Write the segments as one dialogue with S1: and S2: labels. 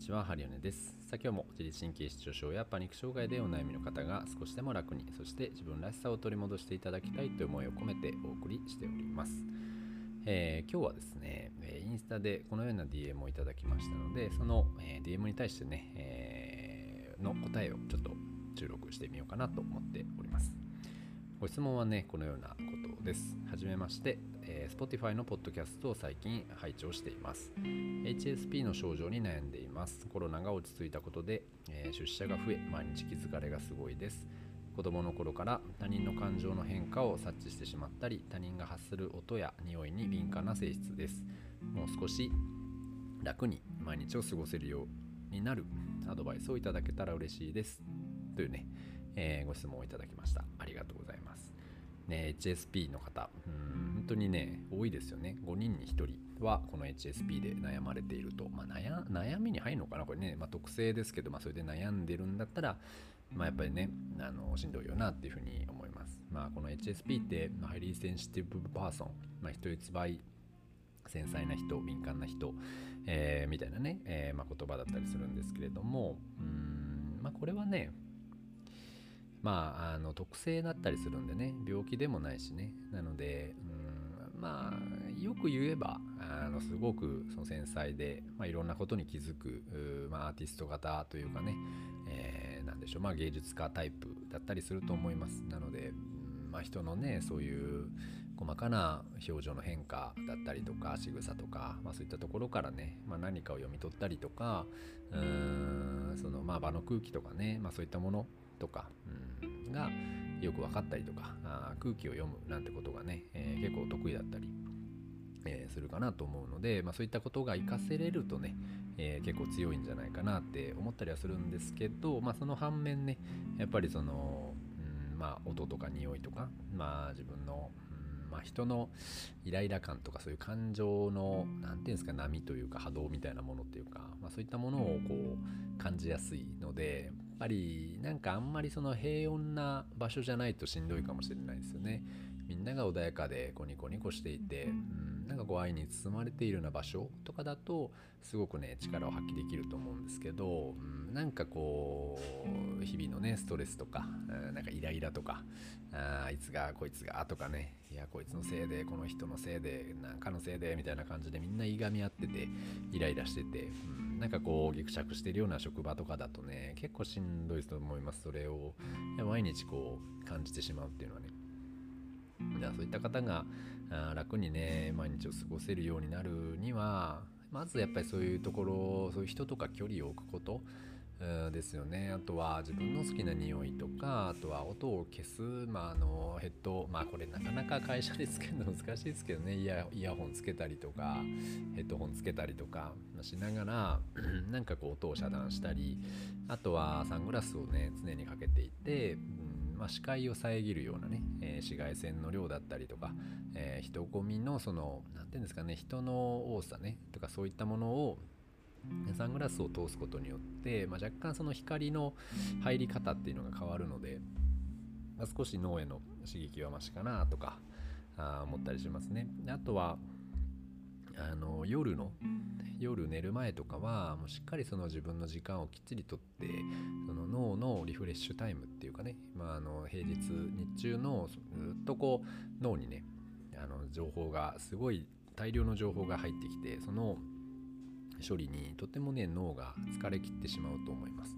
S1: ちは、ハリオネです。さあ今日も自律神経失調症やパニック障害でお悩みの方が少しでも楽に、そして自分らしさを取り戻していただきたいという思いを込めてお送りしております。えー、今日はですね、インスタでこのような DM をいただきましたので、その、え DM に対してね、えー、の答えをちょっと収録してみようかなと思っております。ご質問はね、このようなことです。はじめまして、えー、Spotify のポッドキャストを最近拝聴しています。HSP の症状に悩んでいます。コロナが落ち着いたことで、出社が増え、毎日気づかれがすごいです。子供の頃から他人の感情の変化を察知してしまったり、他人が発する音や匂いに敏感な性質です。もう少し楽に毎日を過ごせるようになるアドバイスをいただけたら嬉しいです。というね、えー、ご質問をいただきました。ありがとうございます。ね、HSP の方、うん本当にね、多いですよね。5人に1人はこの HSP で悩まれていると。まあ、悩悩みに入るのかな？これね、まあ、特性ですけど、まあ、それで悩んでるんだったら、まあ、やっぱりね、あのしんどいよなっていうふうに思います。まあ、この HSP って、 highly sensitive person、まあ、人一倍繊細な人、敏感な人、えー、みたいなね、えーまあ、言葉だったりするんですけれども、うん、まあ、これはね、まあ、あの特性だったりするんでね病気でもないしね。なので、うん、まあよく言えばあのすごくその繊細で、まあ、いろんなことに気づく、まあ、アーティスト型というかね、えー、なんでしょう、まあ、芸術家タイプだったりすると思います。なので、まあ、人のねそういう細かな表情の変化だったりとか仕草とか、まあ、そういったところからね、まあ、何かを読み取ったりとかうーんそのまあ場の空気とかね、まあ、そういったものとか、うん、がよく分かったりとかあ空気を読むなんてことがね、えー、結構得意だったり、えー、するかなと思うので、まあ、そういったことが活かせれるとね、えー、結構強いんじゃないかなって思ったりはするんですけど、まあ、その反面ねやっぱりその、うんまあ、音とか匂いとか、まあ、自分の、まあ、人のイライラ感とかそういう感情の何て言うんですか波というか波動みたいなものっていうか、まあ、そういったものをこう感じやすいのでぱりなんかあんまりその平穏な場所じゃないとしんどいかもしれないですよね。みんなが穏やかでコニコニコしていて、うん、なんかこう愛に包まれているような場所とかだとすごくね力を発揮できると思うんですけど、うん、なんかこう日々のねストレスとか、うん、なんかイライラとかああいつがこいつがとかねいやこいつのせいでこの人のせいでなんかのせいでみたいな感じでみんないがみ合っててイライラしてて、うん、なんかこうぎくしゃくしてるような職場とかだとね結構しんどいと思いますそれを。毎日こう感じてしまうっていうのはね。じゃあそういった方が楽にね毎日を過ごせるようになるにはまずやっぱりそういうところそういう人とか距離を置くことですよね。あとは自分の好きな匂いとかあとは音を消す、まあ、あのヘッドまあこれなかなか会社でつけるの 難しいですけどね。イヤイヤホンつけたりとかヘッドホンつけたりとかしながらなんかこう音を遮断したりあとはサングラスをね常にかけていて、うんまあ、視界を遮るようなね、えー、紫外線の量だったりとか、えー、人混みのその何て言うんですかね人の多さねとかそういったものをサングラスを通すことによって、まあ、若干その光の入り方っていうのが変わるので、まあ、少し脳への刺激はマシかなとかあ思ったりしますね。あとはあの夜の夜寝る前とかはもうしっかりその自分の時間をきっちりとってその脳のリフレッシュタイムっていうかね、まあ、あの平日日中のずっとこう脳にねあの情報がすごい大量の情報が入ってきてその処理にとてもね脳が疲れきってしまうと思います。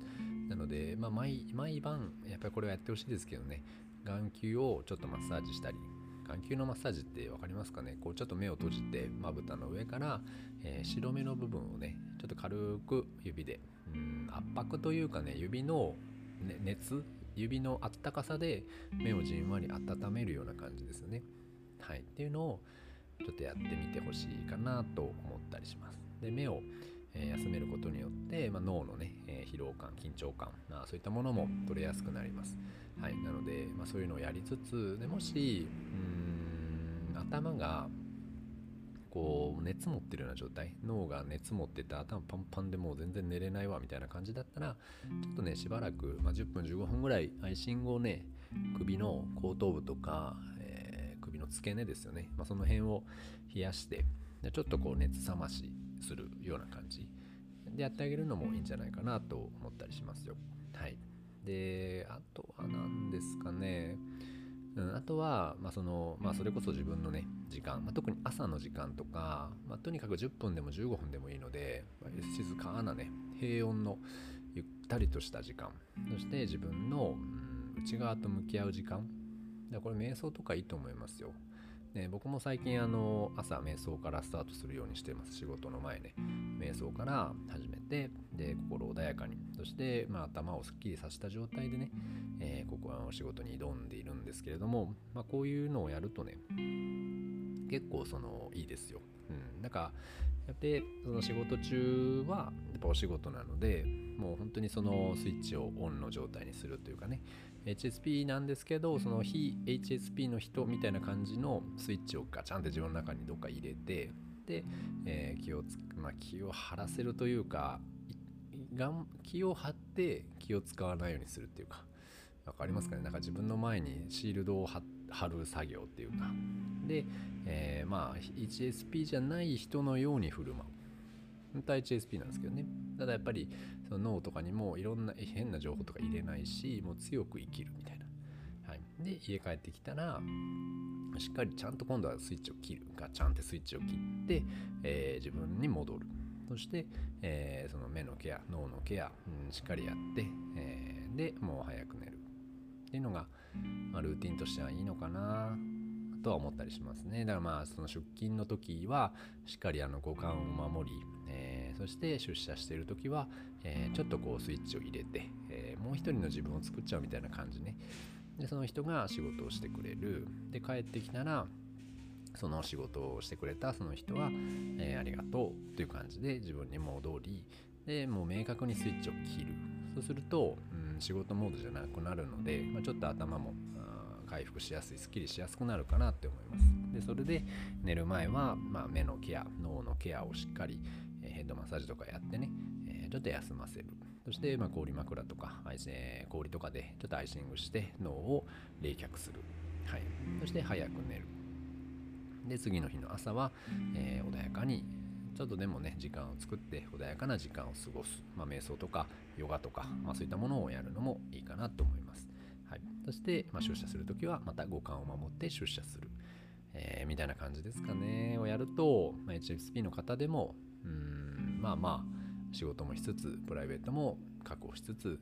S1: なので、まあ、毎毎晩やっぱりこれはやってほしいですけどね。眼球をちょっとマッサージしたり眼球のマッサージって分かりますかね？こうちょっと目を閉じてまぶたの上から、えー、白目の部分をねちょっと軽く指でうん圧迫というかね指の、ね、熱指のあったかさで目をじんわり温めるような感じですよね。はい、っていうのをちょっとやってみてほしいかなと思ったりします。で目をえ休めることによって、まあ、脳のね、え疲労感緊張感、まあ、そういったものも取れやすくなります、はい、なので、まあ、そういうのをやりつつでもしうん頭がこう熱持ってるような状態脳が熱持ってて頭パンパンでもう全然寝れないわみたいな感じだったらちょっとねしばらく、まあ、10分15分ぐらいアイシングをね首の後頭部とか、の付け根ですよね、まあ、その辺を冷やしてでちょっとこう熱冷ましするような感じ。でやってあげるのもいいんじゃないかなと思ったりしますよ。はい。であとは何ですかね。うん、あとは、まあそのまあ、それこそ自分のね時間、まあ、特に朝の時間とか、まあ、とにかく10分でも15分でもいいので、まあ、静かなね平穏のゆったりとした時間。そして自分の、うん、内側と向き合う時間。だこれ瞑想とかいいと思いますよ。ね、僕も最近あの朝瞑想からスタートするようにしてます。仕事の前ね。瞑想から始めてで心穏やかに。そして、まあ、頭をすっきりさせた状態でね、えー、ここはお仕事に挑んでいるんですけれども、まあ、こういうのをやるとね結構そのいいですよ、うん、なんかやってその仕事中はやっぱお仕事なのでもう本当にそのスイッチをオンの状態にするというかね HSP なんですけどその非 HSP の人みたいな感じのスイッチをガチャンって自分の中にどっか入れてで、えー、気をつ、まあ、気を張らせるというか気を張って気を使わないようにするっていうか分かりますかね？なんか自分の前にシールドを貼る作業っていうか。で、えー、まあ HSP じゃない人のように振る舞う。本当は HSP なんですけどねただやっぱりその脳とかにもいろんな変な情報とか入れないしもう強く生きるみたいな、はい、で家帰ってきたらしっかりちゃんと今度はスイッチを切る。ガチャンってスイッチを切って、えー、自分に戻る。そして、えー、その目のケア脳のケア、うん、しっかりやって、えー、でもう早く寝る。っていうのが、まあ、ルーティンとしてはいいのかな。とは思ったりしますね。だからまあその出勤の時はしっかりあの五感を守り、えー、そして出社している時は、えー、ちょっとこうスイッチを入れて、えー、もう一人の自分を作っちゃうみたいな感じね。でその人が仕事をしてくれる。で帰ってきたらその仕事をしてくれたその人は、え、ありがとうという感じで自分に戻りでもう明確にスイッチを切る。そうすると、うん、仕事モードじゃなくなるので、まあ、ちょっと頭も回復しやすいすっきりしやすくなるかなって思います。でそれで寝る前は、まあ、目のケア脳のケアをしっかり、え、ヘッドマッサージとかやってね、え、ちょっと休ませる。そして、ま、氷枕とか、え、氷とかでちょっとアイシングして脳を冷却する、はい、そして早く寝る。で次の日の朝は、え、穏やかにちょっとでもね時間を作って穏やかな時間を過ごす、まあ、瞑想とかヨガとか、まあ、そういったものをやるのもいいかなと思います。はい、そして、まあ、出社するときはまた五感を守って出社する、えー、みたいな感じですかね。をやると、まあ、HSP の方でもうんまあまあ仕事もしつつプライベートも確保しつつ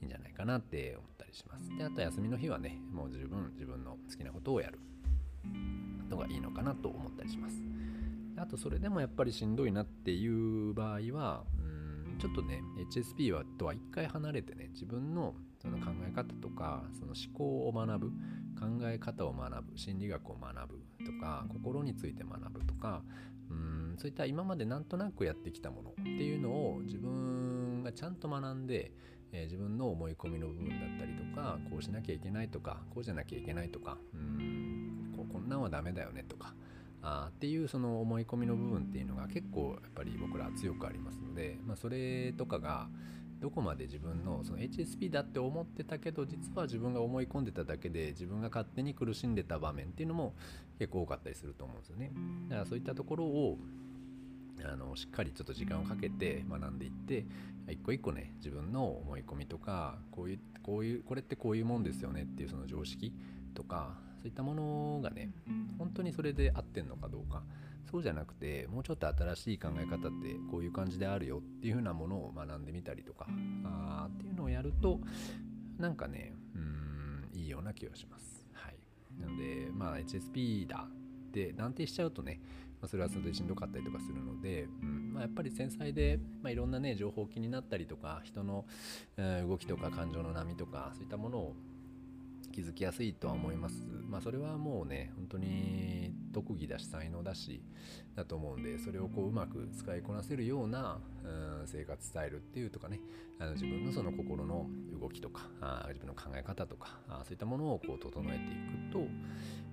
S1: いいんじゃないかなって思ったりします。であと休みの日はねもう十分自分の好きなことをやるのがいいのかなと思ったりします。あとそれでもやっぱりしんどいなっていう場合はうんちょっとね HSP はとは一回離れてね自分のその考え方とかその思考を学ぶ考え方を学ぶ心理学を学ぶとか心について学ぶとかうんそういった今までなんとなくやってきたものっていうのを自分がちゃんと学んで、えー、自分の思い込みの部分だったりとかこうしなきゃいけないとかこうじゃなきゃいけないとかうんこうこんなんはダメだよねとかあっていうその思い込みの部分っていうのが結構やっぱり僕ら強くありますので、まあ、それとかがどこまで自分のその HSP だって思ってたけど実は自分が思い込んでただけで自分が勝手に苦しんでた場面っていうのも結構多かったりすると思うんですよね。だからそういったところをあのしっかりちょっと時間をかけて学んでいって一個一個ね自分の思い込みとかこういうこういうこれってこういうもんですよねっていうその常識とかそういったものがね本当にそれで合ってんのかどうか。そうじゃなくてもうちょっと新しい考え方ってこういう感じであるよっていう風なものを学んでみたりとかあっていうのをやるとなんかねうんいいような気がします。はい、なのでまあ HSP だって断定しちゃうとね、ま、それはそれでしんどかったりとかするので、うん。まあ、やっぱり繊細で、まあ、いろんなね情報気になったりとか人の、え、動きとか感情の波とかそういったものを気づきやすいとは思います。まあそれはもうね、本当に特技だし才能だしだと思うんで、それをこううまく使いこなせるような、うん、生活スタイルっていうとかね、あの自分のその心の動きとか、あ自分の考え方とかあ、そういったものをこう整えていくと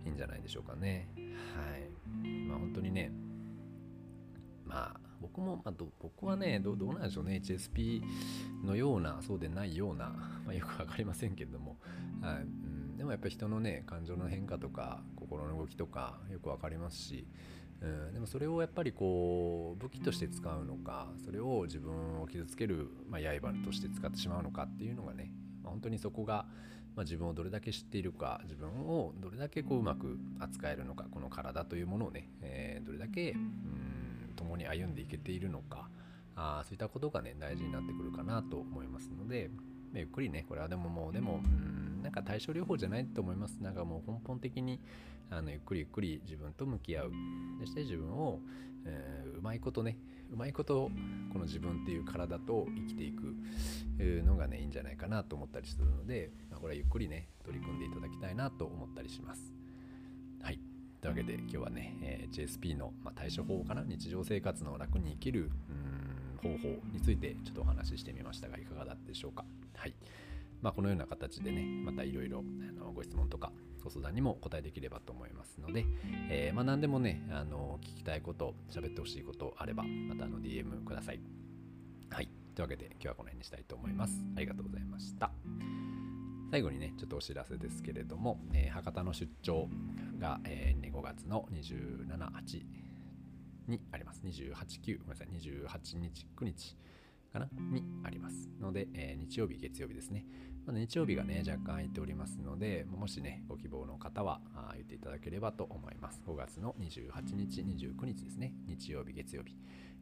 S1: いいんじゃないでしょうかね。はい。まあ本当にね、まあ僕も、まあ、僕はねどうなんでしょうね HSP のようなそうでないような、まあ、よく分かりませんけれども、はい、でもやっぱり人のね感情の変化とか心の動きとかよく分かりますしうん、でもそれをやっぱりこう武器として使うのかそれを自分を傷つける、まあ、刃として使ってしまうのかっていうのがね、まあ、本当にそこが、まあ、自分をどれだけ知っているか自分をどれだけこううまく扱えるのかこの体というものをね、えー、どれだけうん共に歩んでいけているのかあそういったことがね大事になってくるかなと思いますので、ゆっくりねこれはでももうでもうんなんか対症療法じゃないと思います。なんかもう根本的にあのゆっくりゆっくり自分と向き合う。そして自分を、えー、うまいことねうまいことこの自分っていう体と生きていくのがねいいんじゃないかなと思ったりするので、まあ、これはゆっくりね取り組んでいただきたいなと思ったりします。はい。というわけで今日はね、えー、JSP の、まあ、対処法かな？日常生活の楽に生きる方法についてちょっとお話ししてみましたがいかがだったでしょうか？はい。まあ、このような形でねまたいろいろご質問とかご相談にも答えできればと思いますので、えー、まあ、何でもねあの聞きたいこと喋ってほしいことあればまたあの DM ください。はい。というわけで今日はこの辺にしたいと思います。ありがとうございました。最後にねちょっとお知らせですけれども、えー、博多の出張が、えー、5月の278にあります。289ごめんなさい。28日9日かな？にありますので、えー、日曜日月曜日ですね。ま日曜日がね、若干空いておりますので、もしね、ご希望の方は言っていただければと思います。5月の28日、29日ですね、日曜日、月曜日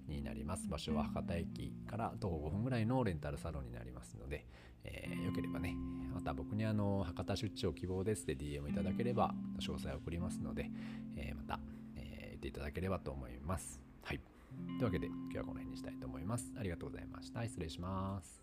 S1: になります。場所は博多駅から徒歩5分ぐらいのレンタルサロンになりますので、えー、よければね、また僕にあの、博多出張希望ですって DM いただければ、詳細を送りますので、えー、また、えー、言っていただければと思います。はい。というわけで、今日はこの辺にしたいと思います。ありがとうございました。失礼します。